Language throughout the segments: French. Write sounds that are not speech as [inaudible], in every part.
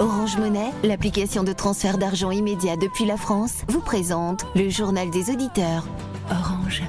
Orange Monnaie, l'application de transfert d'argent immédiat depuis la France, vous présente le journal des auditeurs. Orange.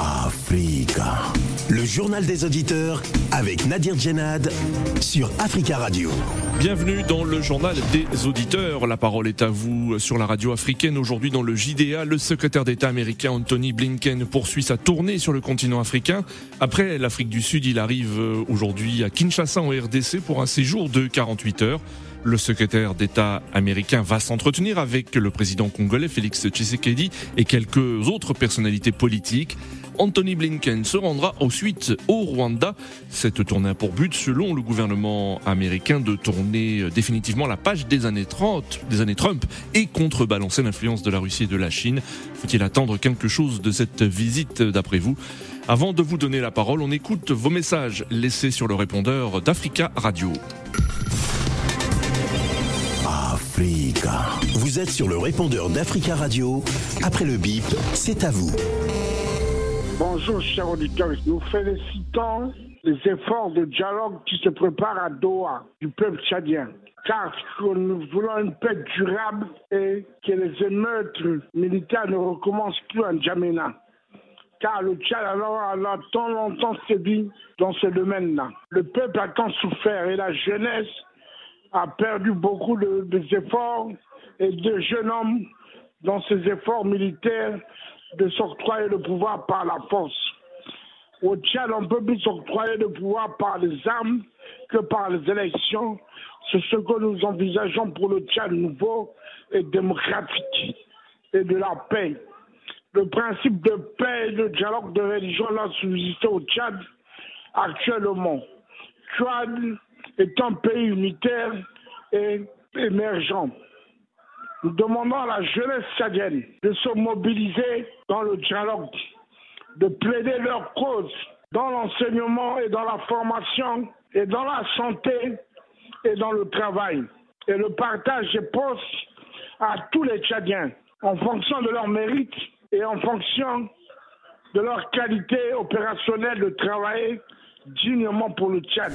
Africa. Le journal des auditeurs avec Nadir Djenad sur Africa Radio. Bienvenue dans le journal des auditeurs. La parole est à vous sur la radio africaine. Aujourd'hui dans le JDA, le secrétaire d'État américain Anthony Blinken poursuit sa tournée sur le continent africain. Après l'Afrique du Sud, il arrive aujourd'hui à Kinshasa en RDC pour un séjour de 48 heures. Le secrétaire d'État américain va s'entretenir avec le président congolais Félix Tshisekedi et quelques autres personnalités politiques. Anthony Blinken se rendra ensuite au Rwanda. Cette tournée a pour but, selon le gouvernement américain, de tourner définitivement la page des années 30, des années Trump et contrebalancer l'influence de la Russie et de la Chine. Faut-il attendre quelque chose de cette visite d'après vous? Avant de vous donner la parole, on écoute vos messages laissés sur le répondeur d'Africa Radio. Vous êtes sur le répondeur d'Africa Radio. Après le bip, c'est à vous. Bonjour, chers auditeurs. Nous félicitons les efforts de dialogue qui se préparent à Doha du peuple tchadien. Car nous voulons une paix durable et que les émeutes militaires ne recommencent plus en Djamena. Car le Tchad a tant longtemps sévi dans ce domaine-là. Le peuple a tant souffert et la jeunesse a perdu beaucoup de, efforts et de jeunes hommes dans ces efforts militaires de s'octroyer le pouvoir par la force. Au Tchad, on peut plus s'octroyer le pouvoir par les armes que par les élections. C'est ce que nous envisageons pour le Tchad nouveau et démocratique et de la paix. Le principe de paix et de dialogue de religion l'a subsisté au Tchad actuellement. Tchad est un pays unitaire et émergent. Nous demandons à la jeunesse tchadienne de se mobiliser dans le dialogue, de plaider leur cause dans l'enseignement et dans la formation et dans la santé et dans le travail. Et le partage des postes à tous les Tchadiens en fonction de leur mérite et en fonction de leur qualité opérationnelle de travailler dignement pour le Tchad.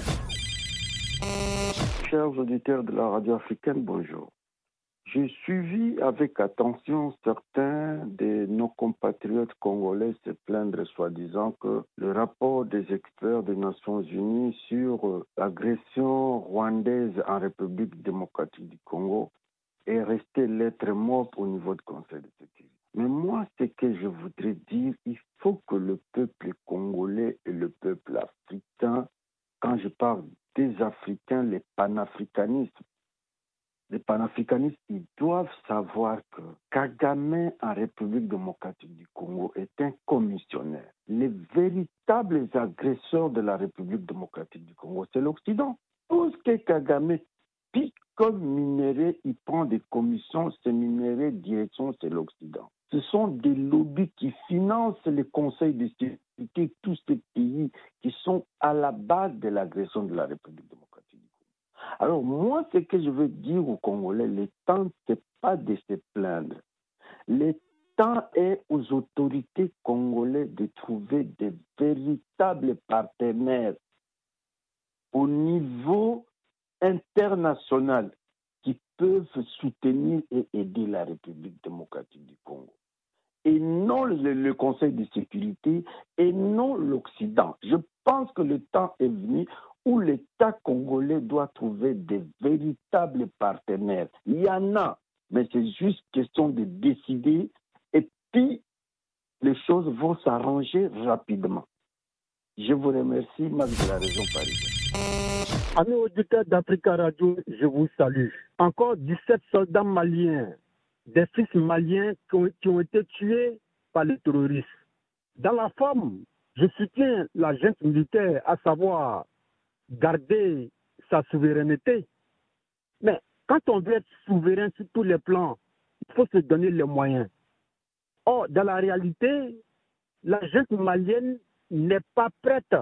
Chers auditeurs de la radio africaine, bonjour. J'ai suivi avec attention certains de nos compatriotes congolais se plaindre soi-disant que le rapport des experts des Nations Unies sur l'agression rwandaise en République démocratique du Congo est resté lettre morte au niveau du Conseil de sécurité. Mais moi, ce que je voudrais dire, il faut que le peuple congolais et le peuple africain, quand je parle des Africains, les panafricanistes, les panafricanistes, ils doivent savoir que Kagame en République démocratique du Congo est un commissionnaire. Les véritables agresseurs de la République démocratique du Congo, c'est l'Occident. Tout ce que Kagame pique comme minerai, il prend des commissions, ces minéraux, direction, c'est l'Occident. Ce sont des lobbies qui financent les conseils de sécurité, pays qui sont à la base de l'agression de la République démocratique du Congo. Alors moi, ce que je veux dire aux Congolais, le temps, c'est pas de se plaindre. Le temps est aux autorités congolaises de trouver des véritables partenaires au niveau international qui peuvent soutenir et aider la République démocratique du Congo. Et non le, Conseil de sécurité et non l'Occident. Je pense que le temps est venu où l'État congolais doit trouver des véritables partenaires. Il y en a, mais c'est juste question de décider et puis les choses vont s'arranger rapidement. Je vous remercie, Max de la région parisienne. Amis auditeurs d'Africa Radio, je vous salue. Encore 17 soldats maliens, des fils maliens qui ont, qui ont été tués par les terroristes. Dans la forme, je soutiens la junte militaire, à savoir garder sa souveraineté. Mais quand on veut être souverain sur tous les plans, il faut se donner les moyens. Or, dans la réalité, la junte malienne n'est pas prête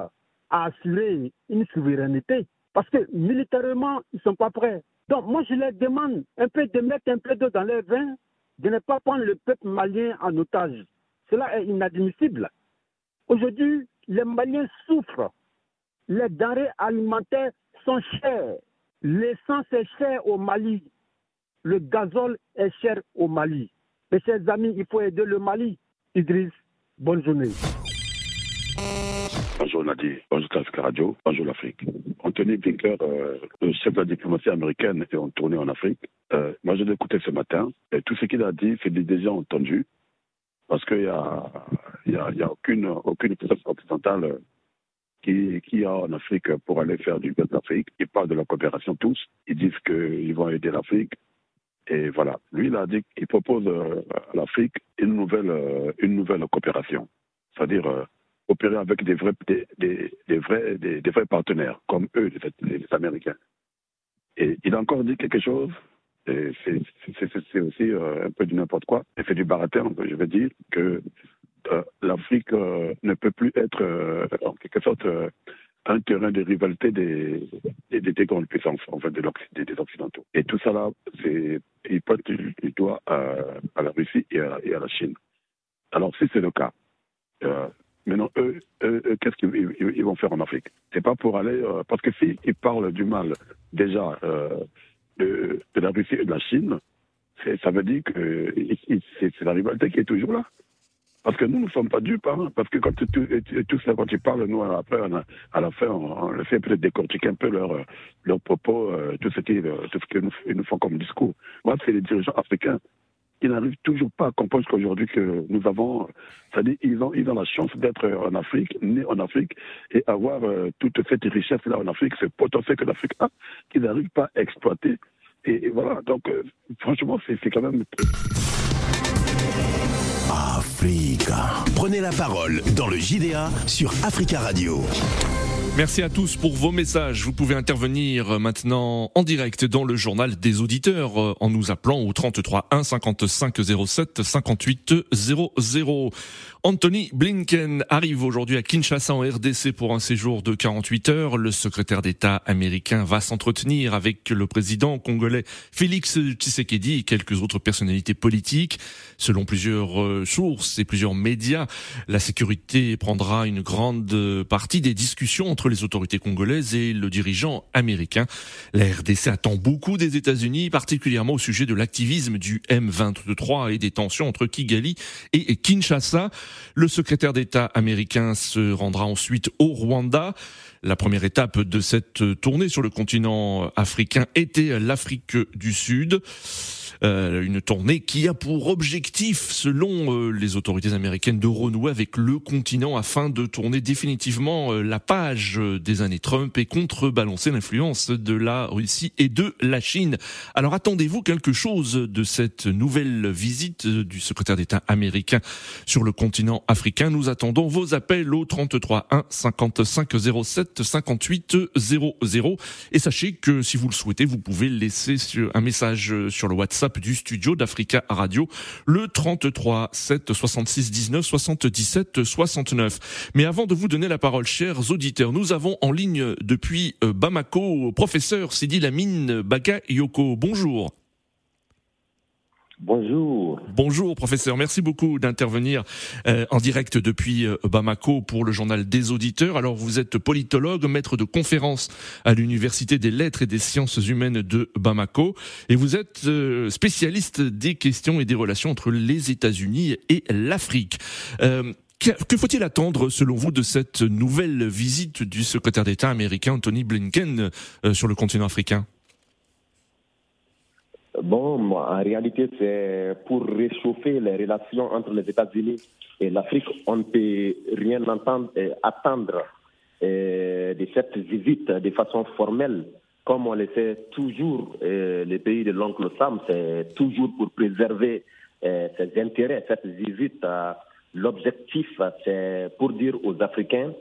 à assurer une souveraineté. Parce que militairement, ils ne sont pas prêts. Donc moi, je leur demande un peu de mettre un peu d'eau dans leur vin, de ne pas prendre le peuple malien en otage. Cela est inadmissible. Aujourd'hui, les Maliens souffrent. Les denrées alimentaires sont chères. L'essence est chère au Mali. Le gazole est cher au Mali. Mes chers amis, il faut aider le Mali. Idriss, bonne journée. Bonjour Nadir, bonjour Classique Radio, bonjour l'Afrique. Anthony Blinker, euh, le chef de la diplomatie américaine, est en tournée en Afrique. Euh, moi, je l'ai écouté ce matin, et tout ce qu'il a dit, c'est déjà entendu, parce qu'il n'y a, y a, aucune, aucune puissance occidentale qui, qui a en Afrique pour aller faire du bien d'Afrique. Ils parlent de la coopération tous, ils disent qu'ils vont aider l'Afrique. Et voilà, lui, il a dit qu'il propose euh, à l'Afrique une nouvelle, euh, coopération. C'est-à-dire euh, opérer avec des vrais, des, des, des vrais, des, vrais partenaires, comme eux, les, Américains. Et il a encore dit quelque chose, et c'est aussi euh, un peu du n'importe quoi, et c'est du baratin, je veux dire, que euh, l'Afrique euh, ne peut plus être, euh, en quelque sorte, euh, un terrain de rivalité des, des, des grandes puissances, en fait, de des, Occidentaux. Et tout ça là, il pointe du doigt à, à, la Russie et à, et à, la Chine. Alors, si c'est le cas, euh, Maintenant, eux, eux, qu'est-ce qu'ils ils vont faire en Afrique? C'est pas pour aller. Euh, parce que s'ils si parlent du mal, déjà, euh, de, la Russie et de la Chine, ça veut dire que c'est la rivalité qui est toujours là. Parce que nous ne sommes pas dupes, hein, parce que quand tu, tu, tout quand tu parles, nous, après, à la fin, on, on essaie peut-être décortiquer un peu leurs leur propos, euh, tout ce qu'ils nous, nous font comme discours. Moi, c'est les dirigeants africains ils n'arrivent toujours pas à comprendre qu'aujourd'hui que nous avons, c'est-à-dire ils ont, ils ont la chance d'être en Afrique, nés en Afrique, et avoir euh, toute cette richesse-là en Afrique, ce potentiel que l'Afrique a, qu'ils n'arrivent pas à exploiter. Et, voilà, donc euh, franchement, c'est quand même... Africa. Prenez la parole dans le JDA sur Africa Radio. Merci à tous pour vos messages. Vous pouvez intervenir maintenant en direct dans le journal des auditeurs euh, en nous appelant au 33 1 55 07 58 00. Anthony Blinken arrive aujourd'hui à Kinshasa en RDC pour un séjour de 48 heures. Le secrétaire d'État américain va s'entretenir avec le président congolais Félix Tshisekedi et quelques autres personnalités politiques. Selon plusieurs euh, sources et plusieurs médias, la sécurité prendra une grande partie des discussions entre les autorités congolaises et le dirigeant américain. La RDC attend beaucoup des États-Unis, particulièrement au sujet de l'activisme du M23 et des tensions entre Kigali et Kinshasa. Le secrétaire d'État américain se rendra ensuite au Rwanda. La première étape de cette tournée sur le continent africain était l'Afrique du Sud. Euh, une tournée qui a pour objectif, selon euh, les autorités américaines, de renouer avec le continent afin de tourner définitivement euh, la page des années Trump et contrebalancer l'influence de la Russie et de la Chine. Alors attendez-vous quelque chose de cette nouvelle visite du secrétaire d'État américain sur le continent africain? Nous attendons vos appels au 33 1 55 07 58 00 et sachez que si vous le souhaitez, vous pouvez laisser un message sur le WhatsApp du studio d'Africa Radio, le 33 7 66 19 77 69. Mais avant de vous donner la parole, chers auditeurs, nous avons en ligne depuis euh, Bamako, professeur Sidi Lamine Bagayoko. Bonjour. Bonjour. Bonjour professeur, merci beaucoup d'intervenir euh, en direct depuis euh, Bamako pour le journal des auditeurs. Alors vous êtes politologue, maître de conférence à l'Université des lettres et des sciences humaines de Bamako et vous êtes euh, spécialiste des questions et des relations entre les États-Unis et l'Afrique. Que faut-il attendre, selon vous, de cette nouvelle visite du secrétaire d'État américain Anthony Blinken sur le continent africain? Bon, en réalité, c'est pour réchauffer les relations entre les États-Unis et l'Afrique. On ne peut rien attendre de cette visite de façon formelle. Comme on le sait toujours, les pays de l'oncle Sam, c'est toujours pour préserver ses intérêts. Cette visite, l'objectif, c'est pour dire aux Africains,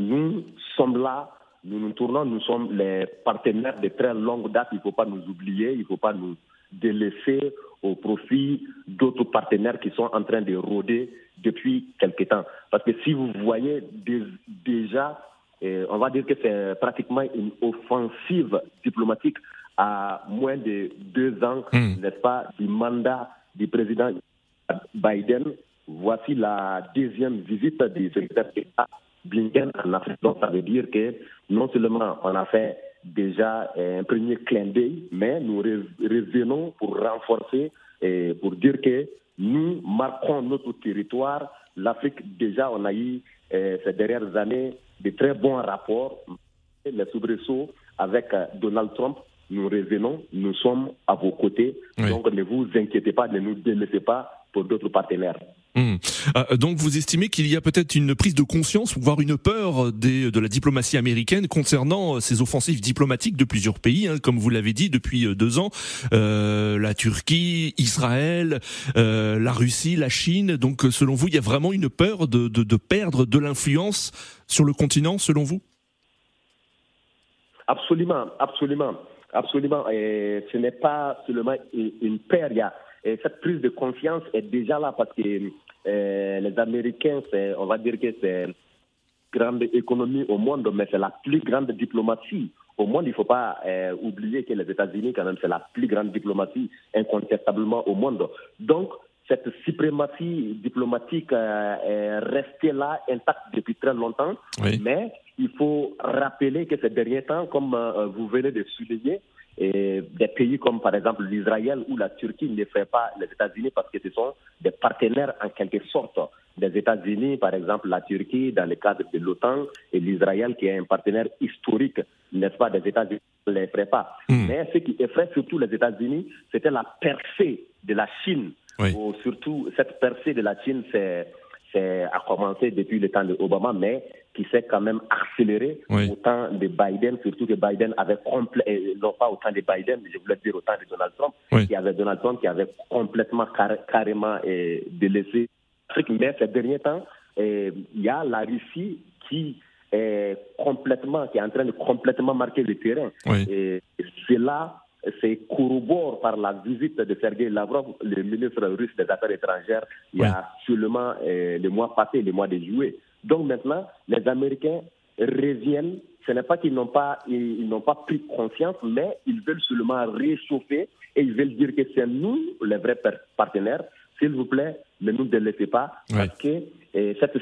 nous sommes là nous nous tournons, nous sommes les partenaires de très longue date. Il ne faut pas nous oublier, il ne faut pas nous délaisser au profit d'autres partenaires qui sont en train de rôder depuis quelque temps. Parce que si vous voyez déjà, eh, on va dire que c'est pratiquement une offensive diplomatique à moins de deux ans, mmh. n'est-ce pas, du mandat du président Biden. Voici la deuxième visite du secrétaire d'État Blinken en Afrique. Donc, ça veut dire que non seulement on a fait déjà un premier clin d'œil, mais nous revenons pour renforcer et pour dire que nous marquons notre territoire. L'Afrique, déjà, on a eu ces dernières années de très bons rapports. Les soubresauts avec Donald Trump, nous revenons, nous sommes à vos côtés. Donc ne vous inquiétez pas, ne nous délaissez pas pour d'autres partenaires. Hmm. Euh, donc vous estimez qu'il y a peut-être une prise de conscience, voire une peur des, de la diplomatie américaine concernant euh, ces offensives diplomatiques de plusieurs pays, hein, comme vous l'avez dit depuis euh, deux ans, euh, la Turquie, Israël, euh, la Russie, la Chine. Donc selon vous, il y a vraiment une peur de, de, de perdre de l'influence sur le continent, selon vous? Absolument, absolument, absolument. Et ce n'est pas seulement une peur, il y a et cette prise de confiance est déjà là parce que euh, les Américains, on va dire que c'est grande économie au monde, mais c'est la plus grande diplomatie au monde. Il ne faut pas euh, oublier que les États-Unis, quand même, c'est la plus grande diplomatie incontestablement au monde. Donc, cette suprématie diplomatique euh, est restée là intacte depuis très longtemps, mais il faut rappeler que ces derniers temps, comme vous venez de souligner, et des pays comme par exemple l'Israël ou la Turquie ne font pas les États-Unis parce que ce sont des partenaires en quelque sorte des États-Unis, par exemple la Turquie dans le cadre de l'OTAN et l'Israël qui est un partenaire historique, n'est-ce pas, des États-Unis ne les ferait pas. Hmm. Mais ce qui effraie surtout les États-Unis, c'était la percée de la Chine. Ou surtout, cette percée de la Chine, c'est a commencé depuis le temps de Obama, mais qui s'est quand même accéléré au temps de Biden, surtout que Biden avait complet, non pas au temps de Biden, mais je voulais dire au temps de Donald Trump, qui avait Donald Trump qui avait complètement carrément délaissé l'Afrique. Mais ces derniers temps, il y a la Russie qui est complètement, qui est en train de complètement marquer le terrain. Et c'est là c'est corrobore par la visite de Sergei Lavrov, le ministre russe des Affaires étrangères, il y a seulement euh, le mois passé, le mois de juillet. Donc maintenant, les Américains reviennent. Ce n'est pas qu'ils n'ont pas, ils, n'ont pas pris conscience, mais ils veulent seulement réchauffer et ils veulent dire que c'est nous les vrais partenaires. S'il vous plaît, ne nous délaissez pas, parce que euh, cette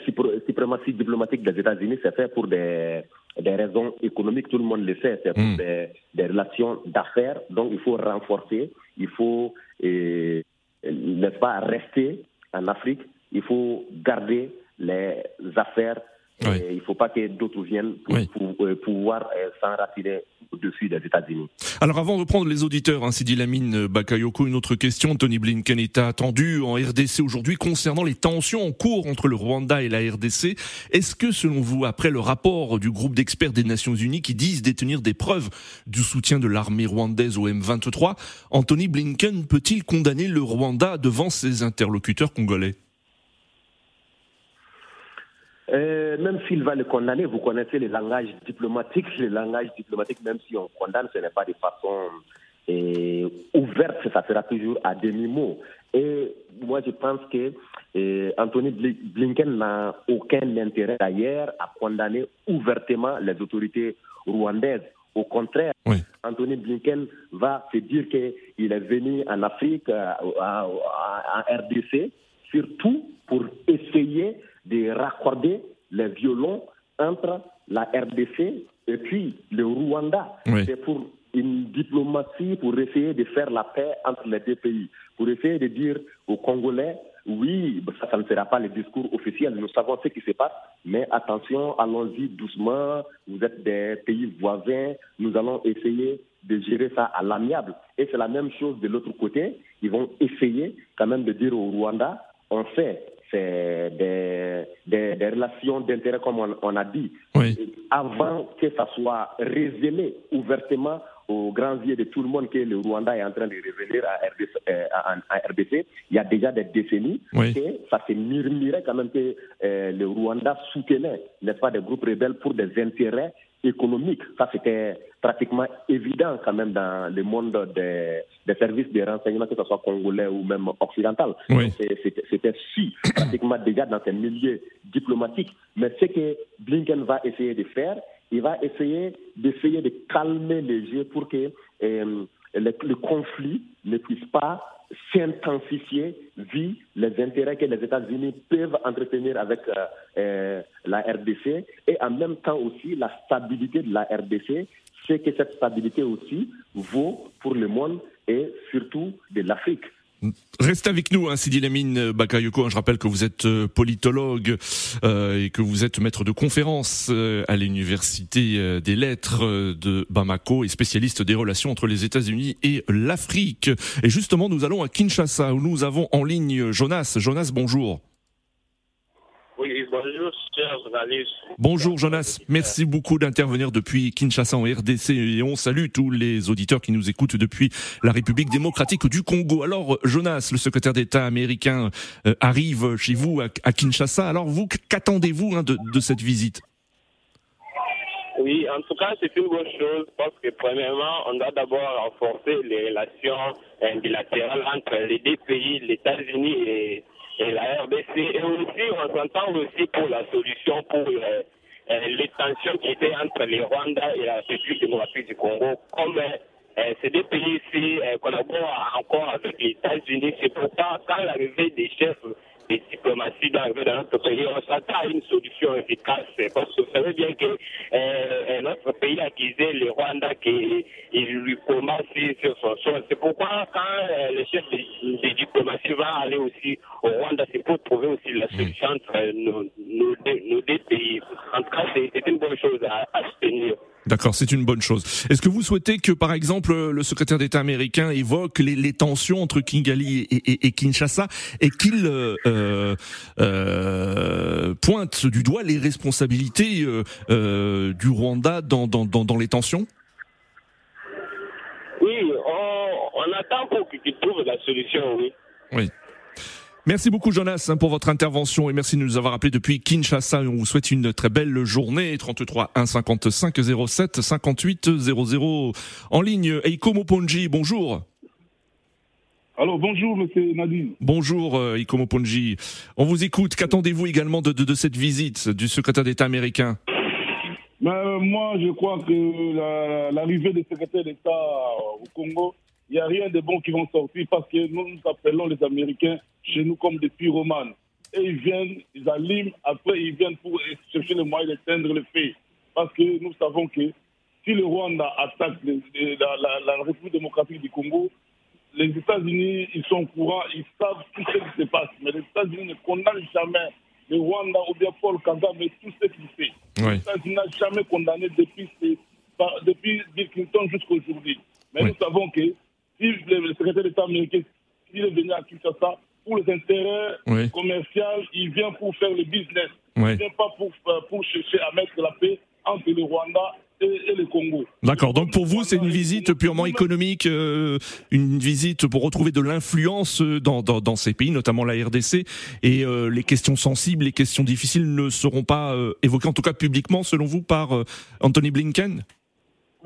suprématie diplomatique des États-Unis, c'est fait pour des des raisons économiques, tout le monde le sait, c'est mm. des, des, relations d'affaires. Donc il faut renforcer, il faut, euh, n'est-ce pas, rester en Afrique, il faut garder les affaires il ne faut pas que d'autres viennent pour, euh, pouvoir euh, s'enraciner au-dessus des États-Unis. Alors avant de prendre les auditeurs, ainsi dit Lamine Bakayoko, une autre question. Tony Blinken est attendu en RDC aujourd'hui concernant les tensions en cours entre le Rwanda et la RDC. Est-ce que selon vous, après le rapport du groupe d'experts des Nations Unies qui disent détenir des preuves du soutien de l'armée rwandaise au M23, Anthony Blinken peut-il condamner le Rwanda devant ses interlocuteurs congolais? Euh, même s'il va le condamner, vous connaissez le langage diplomatique. Le langage diplomatique, même si on condamne, ce n'est pas de façon euh, ouverte, ça sera toujours à demi-mot. Et moi, je pense que euh, Anthony Blinken n'a aucun intérêt d'ailleurs à condamner ouvertement les autorités rwandaises. Au contraire, Anthony Blinken va se dire qu'il est venu en Afrique, en RDC, surtout pour essayer de raccorder les violons entre la RDC et puis le Rwanda. C'est pour une diplomatie pour essayer de faire la paix entre les deux pays, pour essayer de dire aux Congolais, oui, ça, ça ne sera pas le discours officiel, nous savons ce qui se passe, mais attention, allons-y doucement, vous êtes des pays voisins, nous allons essayer de gérer ça à l'amiable. Et c'est la même chose de l'autre côté, ils vont essayer quand même de dire au Rwanda, on sait c'est des, des, relations d'intérêt, comme on, a dit, avant que ça soit révélé ouvertement aux grands yeux de tout le monde que le Rwanda est en train de revenir à RDC, euh, à, RDC il y a déjà des décennies, que ça se murmurait quand même que euh, le Rwanda soutenait, n'est-ce pas, des groupes rebelles pour des intérêts économique. Ça, c'était pratiquement évident quand même dans le monde des, des, services de renseignement, que ce soit congolais ou même occidental. C'était su [coughs] pratiquement déjà dans ces milieux diplomatiques. Mais ce que Blinken va essayer de faire, il va essayer d'essayer de calmer les jeux pour que euh, le, conflit ne puisse pas s'intensifier vu les intérêts que les États-Unis peuvent entretenir avec euh, euh, la RDC et en même temps aussi la stabilité de la RDC, c'est que cette stabilité aussi vaut pour le monde et surtout de l'Afrique. Restez avec nous, hein, Sidi Lamine Bakayoko. Je rappelle que vous êtes euh, politologue euh, et que vous êtes maître de conférence euh, à l'université des lettres de Bamako et spécialiste des relations entre les États-Unis et l'Afrique. Et justement, nous allons à Kinshasa où nous avons en ligne Jonas. Jonas, bonjour. Bonjour. Bonjour Jonas, merci beaucoup d'intervenir depuis Kinshasa en RDC et on salue tous les auditeurs qui nous écoutent depuis la République démocratique du Congo. Alors Jonas, le secrétaire d'État américain, euh, arrive chez vous à, Kinshasa. Alors vous, qu'attendez-vous hein, de cette visite? Oui, en tout cas, c'est une bonne chose parce que, premièrement, on doit d'abord renforcer les relations bilatérales entre les deux pays, les États-Unis et la RDC. Et aussi, on s'entend aussi pour la solution pour euh, euh, les tensions qui étaient entre les Rwanda et la République démocratique du Congo. Comme euh, ces deux pays-ci collaborent encore avec les États-Unis, c'est pourquoi quand l'arrivée des chefs des diplomaties dans, notre pays, on s'attend à une solution efficace. Parce que vous savez bien que euh, notre pays a accusé le Rwanda qu'il lui commence sur son sol. C'est pourquoi quand euh, le chef des, des diplomaties va aller aussi au Rwanda, c'est pour trouver aussi la solution entre nos deux pays. En tout cas, c'est une bonne chose à, à soutenir. D'accord, c'est une bonne chose. Est-ce que vous souhaitez que, par exemple, le secrétaire d'État américain évoque les, les, tensions entre Kigali et, et, et Kinshasa et qu'il euh, euh, euh pointe du doigt les responsabilités euh, euh, du Rwanda dans, dans, dans, dans, les tensions? Oui, on, on attend pour qu'il trouve la solution, oui. Oui. Merci beaucoup Jonas hein, pour votre intervention et merci de nous avoir appelé depuis Kinshasa. On vous souhaite une très belle journée. 33 1 55 07 58 00 en ligne. Eiko Moponji, bonjour. Alors bonjour Monsieur Nadine. Bonjour euh, Eiko Moponji. On vous écoute. Qu'attendez-vous également de, de, de, cette visite du secrétaire d'État américain? Ben, euh, Moi je crois que l'arrivée la, du secrétaire d'État au Congo il n'y a rien de bon qui vont sortir parce que nous nous appelons les Américains chez nous comme des pyromanes. Et ils viennent, ils allument, après ils viennent pour chercher le moyen d'éteindre le feu. Parce que nous savons que si le Rwanda attaque la, République démocratique du Congo, les États-Unis, ils sont au courant, ils savent tout ce qui se passe. Mais les États-Unis ne condamnent jamais le Rwanda ou bien Paul Kagame tout ce qu'il fait. Les États-Unis n'ont jamais condamné depuis, depuis Bill Clinton jusqu'à aujourd'hui. Mais nous savons que si le secrétaire d'État américain, s'il est venu à Kinshasa, pour les intérêts commerciaux, il vient pour faire le business. Il ne vient pas pour, euh, pour chercher à mettre la paix entre le Rwanda et, le Congo. D'accord, donc pour vous, c'est une visite purement économique, euh, une visite pour retrouver de l'influence dans, dans, dans, ces pays, notamment la RDC, et euh, les questions sensibles, les questions difficiles ne seront pas euh, évoquées, en tout cas publiquement, selon vous, par euh, Anthony Blinken?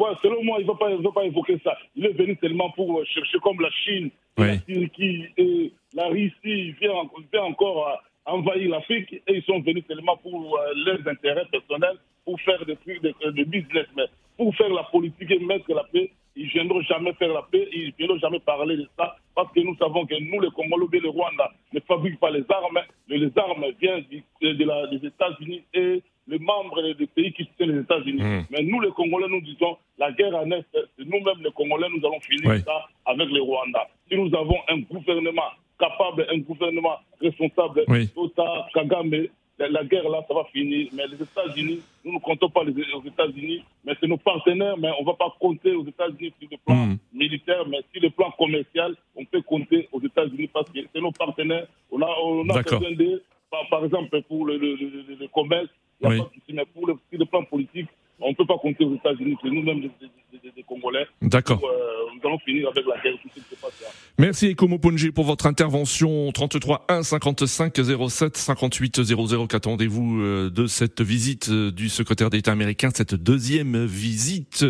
Ouais, selon moi, il ne va, va, pas évoquer ça. Il est venu seulement pour euh, chercher comme la Chine, la Turquie et la Russie vient, vient encore envahir l'Afrique et ils sont venus seulement pour euh, leurs intérêts personnels, pour faire des trucs de, de, business. Mais pour faire la politique et mettre la paix, ils ne viendront jamais faire la paix, ils ne viendront jamais parler de ça, parce que nous savons que nous, les Congolais, le Rwanda, ne fabriquent pas les armes, mais les armes viennent de la, des États-Unis et les membres des pays qui soutiennent les États-Unis. Mmh. Mais nous, les Congolais, nous disons, la guerre en Est, c'est nous-mêmes, les Congolais, nous allons finir oui. ça avec le Rwanda. Si nous avons un gouvernement capable, un gouvernement responsable, oui. Tota, Kagame, la guerre là, ça va finir. Mais les États-Unis, nous ne comptons pas les, aux États-Unis, mais c'est nos partenaires, mais on ne va pas compter aux États-Unis sur le plan mmh. militaire, mais sur le plan commercial, on peut compter aux États-Unis parce que c'est nos partenaires. On a, on a besoin de, par, par, exemple, pour le, le, le, le commerce, il n'y a oui. pas de souci, mais pour le, sur le plan politique, on ne peut pas compter aux États-Unis, c'est nous-mêmes des, Congolais. D'accord. Euh, nous allons finir avec la guerre. Tout ce qui se passe là. Merci Ekomo Ponji pour votre intervention. 33 1 55 07 58 00. Qu'attendez-vous de cette visite du secrétaire d'État américain, cette deuxième visite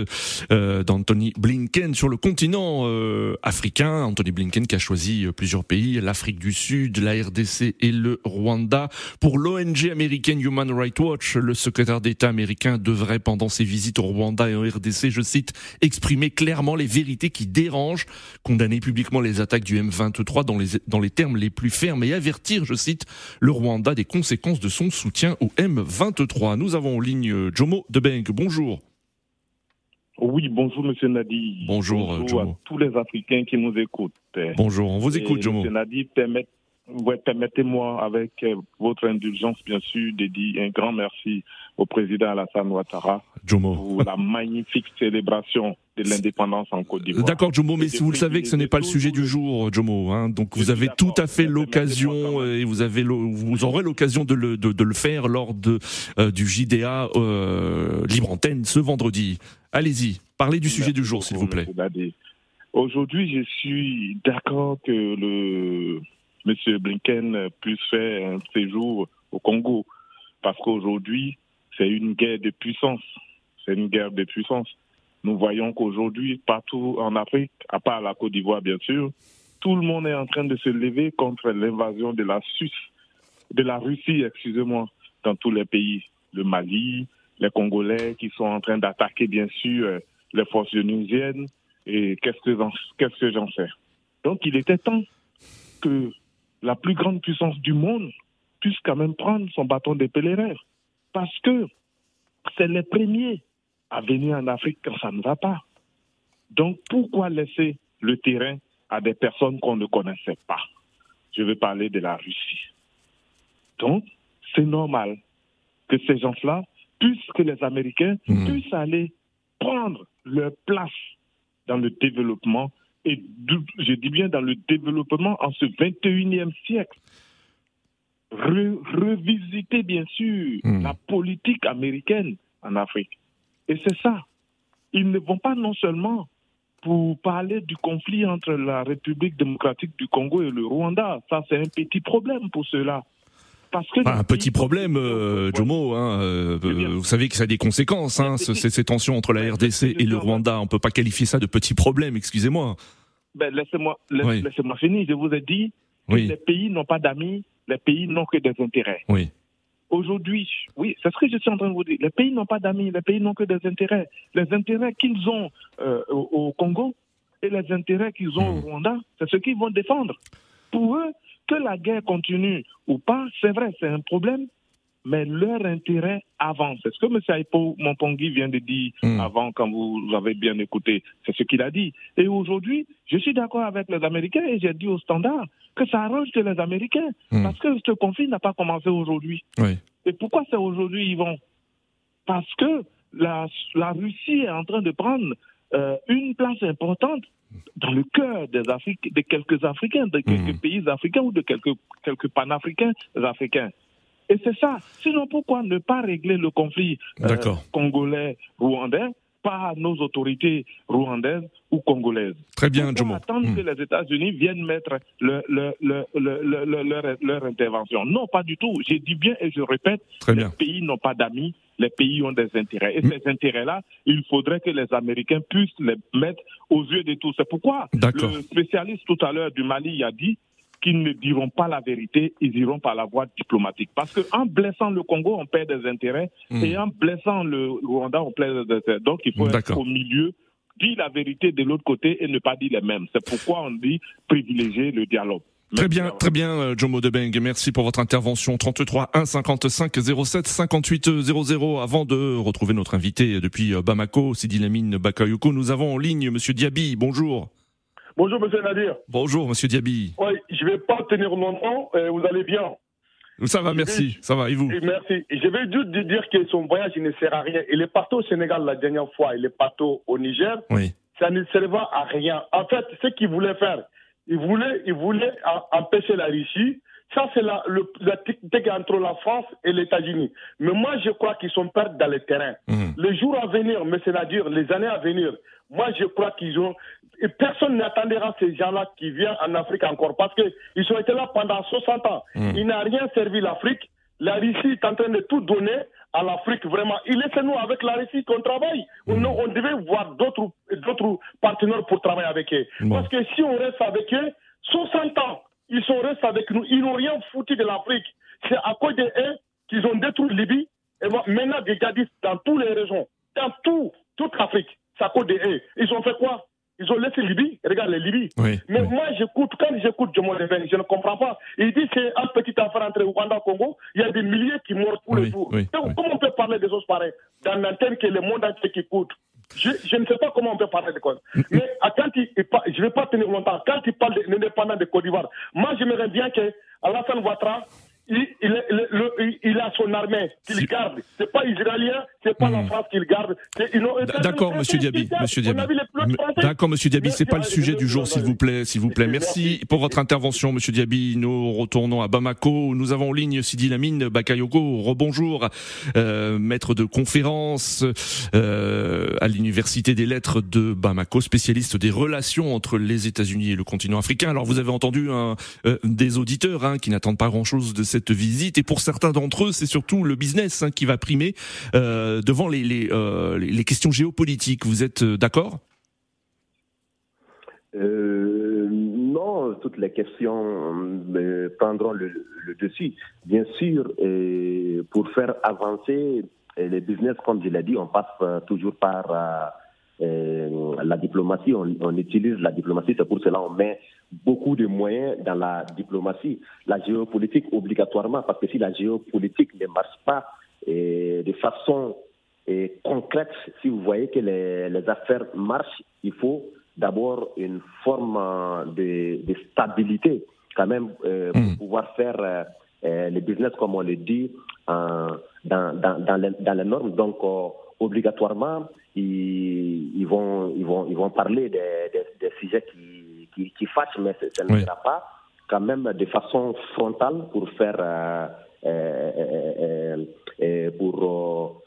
euh, d'Anthony Blinken sur le continent euh, africain? Anthony Blinken qui a choisi plusieurs pays, l'Afrique du Sud, la RDC et le Rwanda. Pour l'ONG américaine Human Rights Watch, le secrétaire d'État américain devrait pendant ses visites au Rwanda et au RDC, je cite, exprimer clairement les vérités qui dérangent, condamner publiquement les attaques du M23 dans les, dans les termes les plus fermes et avertir, je cite, le Rwanda des conséquences de son soutien au M23. Nous avons en ligne Jomo Debeng. Bonjour. Oui, bonjour Monsieur Nadi. Bonjour, bonjour à tous les Africains qui nous écoutent. Bonjour, on vous écoute, Jomo. Monsieur Nadi, permettez-moi, avec euh, votre indulgence, bien sûr, de dire un grand merci au président Alassane Ouattara pour la magnifique célébration de l'indépendance en Côte d'Ivoire. D'accord, Jomo, mais vous le savez que ce n'est pas le sujet du jour, Jomo, hein, donc vous avez tout à fait l'occasion et vous avez vous aurez l'occasion de le, de, le faire lors de euh, du JDA euh, libre antenne ce vendredi. Allez-y, parlez du sujet du jour, s'il vous plaît. Aujourd'hui, je suis d'accord que le M. Blinken puisse faire un séjour au Congo, parce qu'aujourd'hui, c'est une guerre de puissance. C'est une guerre de puissance. Nous voyons qu'aujourd'hui, partout en Afrique, à part la Côte d'Ivoire bien sûr, tout le monde est en train de se lever contre l'invasion de la Suisse, de la Russie, excusez-moi, dans tous les pays. Le Mali, les Congolais qui sont en train d'attaquer bien sûr les forces onusiennes. Et qu'est-ce que j'en sais Donc il était temps que la plus grande puissance du monde puisse quand même prendre son bâton de pèlerin. Parce que c'est les premiers à venir en Afrique quand ça ne va pas. Donc pourquoi laisser le terrain à des personnes qu'on ne connaissait pas? Je veux parler de la Russie. Donc c'est normal que ces gens-là, puissent que les Américains, hmm. puissent aller prendre leur place dans le développement et je dis bien dans le développement en ce 21e siècle. Revisiter bien sûr hmm. la politique américaine en Afrique. Et c'est ça. Ils ne vont pas non seulement pour parler du conflit entre la République démocratique du Congo et le Rwanda. Ça, c'est un petit problème pour cela. Parce que un petit problème, euh, Jomo. Hein, euh, vous savez que ça a des conséquences, hein, ces tensions entre la RDC et le Rwanda. On peut pas qualifier ça de petit problème, excusez-moi. Ben, laissez-moi laissez-moi finir. Je vous ai dit que les pays n'ont pas d'amis, les pays n'ont que des intérêts. Oui. Aujourd'hui, oui, c'est ce que je suis en train de vous dire. Les pays n'ont pas d'amis, les pays n'ont que des intérêts. Les intérêts qu'ils ont euh, au, Congo et les intérêts qu'ils ont au hmm. Rwanda, c'est ce qu'ils vont défendre. Pour eux, que la guerre continue ou pas, c'est vrai, c'est un problème, mais leur intérêt avance. C'est ce que M. Aipo Montongui vient de dire hmm. avant, quand vous avez bien écouté. C'est ce qu'il a dit. Et aujourd'hui, je suis d'accord avec les Américains et j'ai dit au standard que ça arrange que les Américains, hmm. parce que ce conflit n'a pas commencé aujourd'hui. Et pourquoi c'est aujourd'hui, vont Parce que la, la Russie est en train de prendre euh, une place importante dans le cœur des de quelques Africains, de quelques hmm. pays africains ou de quelques, quelques panafricains africains. Et c'est ça. Sinon, pourquoi ne pas régler le conflit euh, congolais-rwandais par nos autorités rwandaises ou congolaises? Très bien, Jomo. attendre hmm. que les États-Unis viennent mettre le, leur, intervention. Non, pas du tout. Je dis bien et je répète, les pays n'ont pas d'amis, les pays ont des intérêts. Et hmm. ces intérêts-là, il faudrait que les Américains puissent les mettre aux yeux de tous. C'est pourquoi le spécialiste tout à l'heure du Mali a dit qu'ils ne diront pas la vérité, ils iront par la voie diplomatique. Parce qu'en blessant le Congo, on perd des intérêts, hmm. et en blessant le Rwanda, on perd des intérêts. Donc il faut être au milieu, dire la vérité de l'autre côté et ne pas dire les mêmes. C'est pourquoi on dit privilégier le dialogue. Très bien, très bien, euh, Jomo Debeng. Merci pour votre intervention. 33 1 55 07 58 00. Avant de retrouver notre invité depuis euh, Bamako, Sidi Lamine Bakayoko, nous avons en ligne Monsieur Diaby. Bonjour. Bonjour, monsieur Nadir. Bonjour, monsieur Diaby. Oui, je ne vais pas tenir longtemps. vous allez bien Ça va, merci. Ça va, et vous Merci. Je vais juste dire que son voyage ne sert à rien. Il est parti au Sénégal la dernière fois, il est parti au Niger. Oui. Ça ne servait à rien. En fait, ce qu'il voulait faire, il voulait, il voulait empêcher la Russie. Ça, c'est la, le, entre la France et les États-Unis. Mais moi, je crois qu'ils sont perdus dans le terrain. Mmh. Les jours à venir, mais c'est-à-dire les années à venir, moi, je crois qu'ils ont, et personne n'attendra ces gens-là qui viennent en Afrique encore parce qu'ils ont été là pendant 60 ans. Hmm. Il n'a rien servi l'Afrique. La Russie est en train de tout donner à l'Afrique, vraiment. Il est nous avec la Russie qu'on travaille. Hmm. On, devait voir d'autres partenaires pour travailler avec eux. Parce que si on reste avec eux, 60 ans, ils sont restés avec nous. Ils n'ont rien foutu de l'Afrique. C'est à cause de eux qu'ils ont détruit Libye. Et maintenant, des djihadistes dans toutes les régions, dans tout, toute l'Afrique, c'est à cause de eux. Ils ont fait quoi? Ils ont laissé Libye. Regarde les Libye. Oui, Mais moi, j'écoute, quand j'écoute Jomo Leven, je ne comprends pas. Il dit c'est un petit enfant entre et Congo. Il y a des milliers qui meurent tous les jours. Donc. Comment on peut parler des choses pareilles dans l'antenne que le monde entier qui écoute? Je, ne sais pas comment on peut parler de quoi. Mais quand il, je ne vais pas tenir longtemps. Quand il parle de l'indépendance de Côte d'Ivoire, moi, j'aimerais bien que Alassane Ouattara, il, a son armée qu'il garde. C'est pas israélien, c'est pas la France qu'il garde. D'accord, Monsieur Diaby, Monsieur Diaby. D'accord, Monsieur Diaby, c'est pas le sujet du jour, s'il vous plaît, s'il vous plaît. Merci pour votre intervention, Monsieur Diaby. Nous retournons à Bamako. où Nous avons en ligne Sidi Lamine Bakayoko. Rebonjour, euh, maître de conférence euh, à l'université des lettres de Bamako, spécialiste des relations entre les États-Unis et le continent africain. Alors, vous avez entendu un, euh, des auditeurs hein, qui n'attendent pas grand-chose de cette visite, et pour certains d'entre eux, c'est surtout le business hein, qui va primer euh, devant euh, les questions géopolitiques. Vous êtes euh, d'accord? Non, toutes les questions prendront le, dessus. Bien sûr, pour faire avancer les business, comme je l'ai dit, on passe toujours par la diplomatie. On, on utilise la diplomatie, c'est pour cela qu'on met beaucoup de moyens dans la diplomatie. La géopolitique, obligatoirement, parce que si la géopolitique ne marche pas euh, de façon euh, concrète, si vous voyez que les, les affaires marchent, il faut d'abord une forme euh, de, de stabilité quand même euh, pour pouvoir faire euh, euh, le business comme on le dit dans, dans, dans, les, dans les normes. Donc obligatoirement, ils, ils, vont, ils, vont, ils vont parler des, des, des sujets qui, qui, qui fâchent, mais ce ce ne Oui. sera pas quand même de façon frontale pour faire euh, euh, euh, pour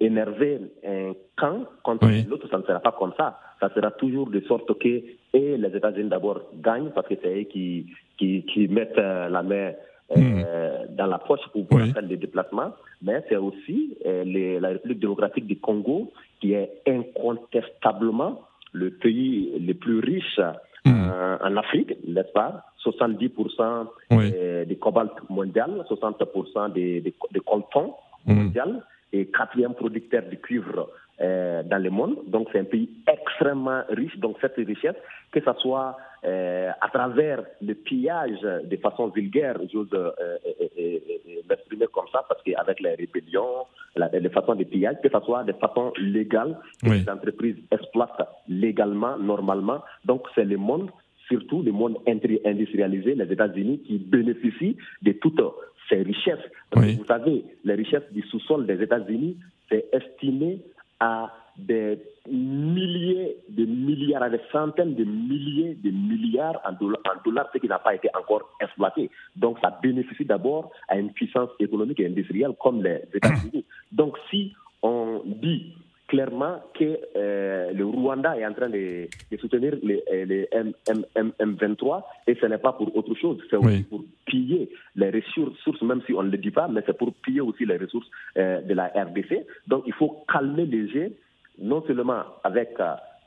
énerver un camp contre Oui. l'autre, ça ne sera pas comme ça. Ça sera toujours de sorte que et les États-Unis d'abord gagnent parce que c'est eux qui, qui, qui mettent la main euh, dans la poche pour pouvoir Oui. faire des déplacements, mais c'est aussi les- la République démocratique du Congo qui est incontestablement le pays le plus riche euh, en Afrique, n'est-ce pas? 70% Oui. du cobalt mondial, 60% des, des, des coltons Mm. mondial et quatrième producteur de cuivre euh, dans le monde. Donc c'est un pays extrêmement riche. Donc cette richesse, que ce soit à travers le pillage de façon vulgaire, j'ose euh, euh, euh, euh, euh, m'exprimer comme ça, parce qu'avec les rébellions, la, les façons de pillage, que ce soit de façon légale, que Oui. les entreprises exploitent légalement, normalement. Donc c'est le monde surtout le monde industrialisé, les États-Unis, qui bénéficient de toutes ces richesses. Parce que Oui. vous savez, les richesses du sous-sol des États-Unis, c'est estimé à des milliers de milliards, à des centaines de milliers de milliards en dollars, en dollars, ce qui n'a pas été encore exploité. Donc ça bénéficie d'abord à une puissance économique et industrielle comme les États-Unis. [coughs] Donc si on dit clairement que euh, le Rwanda est en train de, de soutenir les, euh, les M, M, M, M23 et ce n'est pas pour autre chose, c'est aussi pour piller les ressources, même si on ne le dit pas, mais c'est pour piller aussi les ressources euh, de la RDC. Donc il faut calmer les jeux, non seulement avec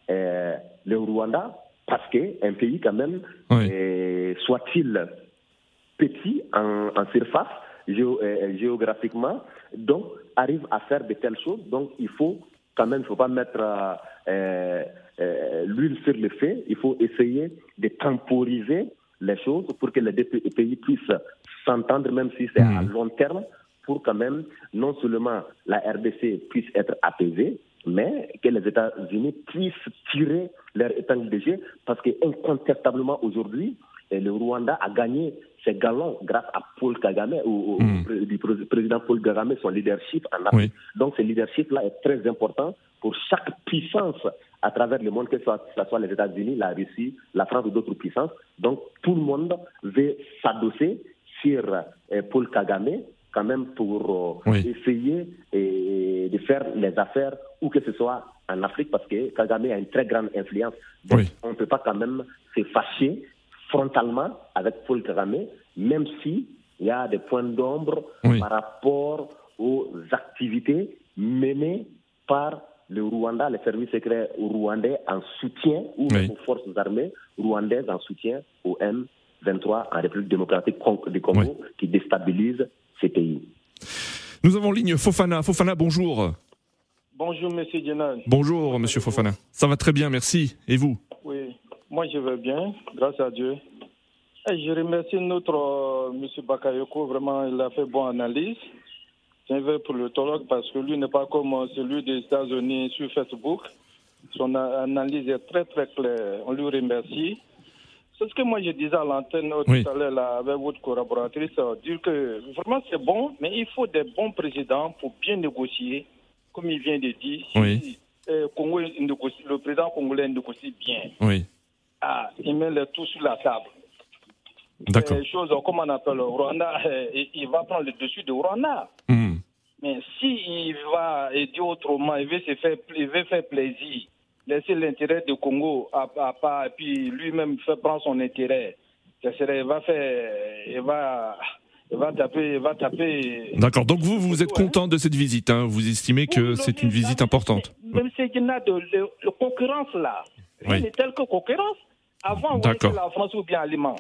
euh, le Rwanda, parce qu'un pays quand même, Oui. euh, soit-il petit en, en surface géo- euh, géographiquement, donc arrive à faire de telles choses. Donc il faut quand même, il ne faut pas mettre euh, euh, euh, l'huile sur le feu. Il faut essayer de temporiser les choses pour que les deux pa- pays puissent s'entendre, même si c'est à long terme, pour quand même non seulement la RDC puisse être apaisée, mais que les États-Unis puissent tirer leur épingle de jeu, parce que incontestablement aujourd'hui, et le Rwanda a gagné ses galons grâce à Paul Kagame, ou, au- Mm. pré- président Paul Kagame, son leadership en Afrique. Donc ce leadership-là est très important pour chaque puissance à travers le monde, que ce soit, que ce soit les États-Unis, la Russie, la France ou d'autres puissances. Donc tout le monde veut s'adosser sur euh, Paul Kagame quand même pour euh, Oui. essayer de faire les affaires où que ce soit en Afrique parce que Kagame a une très grande influence. Donc Oui. on ne peut pas quand même se fâcher frontalement avec Paul Kagame, même si il y a des points d'ombre Oui. par rapport aux activités menées par le Rwanda, les services secrets rwandais en soutien ou Oui. aux forces armées rwandaises en soutien au M23 en République démocratique du Congo qui déstabilise ces pays. Nous avons ligne Fofana. Fofana, bonjour. Bonjour, monsieur Djenan. Bonjour, monsieur Fofana. Ça va très bien, merci. Et vous? Oui, moi je vais bien, grâce à Dieu. Et je remercie notre euh, monsieur Bakayoko, vraiment, il a fait bonne analyse. C'est un vrai politologue parce que lui n'est pas comme euh, celui des États-Unis sur Facebook. Son analyse est très très claire. On lui remercie. C'est ce que moi je disais à l'antenne euh, Oui. tout à l'heure avec votre collaboratrice, euh, dire que vraiment c'est bon, mais il faut des bons présidents pour bien négocier, comme il vient de dire. Si, Oui. euh, Congo négocie- le président congolais négocie bien, Oui, ah, il met le tout sur la table. d'accord. Les choses, comme on appelle le Rwanda, euh, il va prendre le dessus de Rwanda. Hmm. Mais s'il va et dire autrement, il veut se faire, il veut faire plaisir, laisser l'intérêt du Congo à, à part, et puis lui-même faire prendre son intérêt, ça serait, il va faire, il va, il va taper, il va taper. D'accord. Donc vous, vous êtes content de cette visite. hein vous estimez que c'est une visite importante. Même si il y a de, de- de concurrence là, Oui. n'est tel que concurrence. Avant, on était la France ou bien l'Allemand,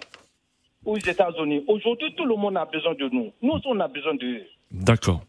ou les États-Unis. Aujourd'hui, tout le monde a besoin de nous. Nous, on a besoin d'eux. D'accord.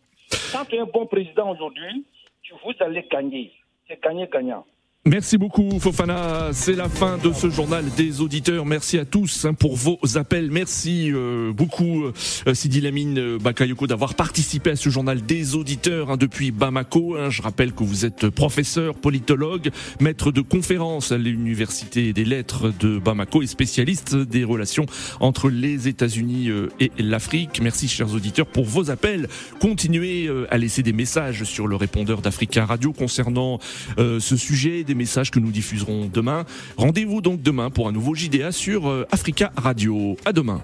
Quand tu es un bon président aujourd'hui, tu- vous allez gagner. C'est gagnant-gagnant. Merci beaucoup Fofana, c'est la fin de ce journal des auditeurs. Merci à tous hein, pour vos appels. Merci euh, beaucoup euh, Sidi Lamine euh, Bakayoko d'avoir participé à ce journal des auditeurs hein, depuis Bamako. hein. Je rappelle que vous êtes professeur, politologue, maître de conférences à l'université des lettres de Bamako et spécialiste des relations entre les États-Unis et l'Afrique. Merci chers auditeurs pour vos appels. Continuez à laisser des messages sur le répondeur d'Africa Radio concernant ce sujet, des messages que nous diffuserons demain. Rendez-vous donc demain pour un nouveau JDA sur euh, Africa Radio. À demain.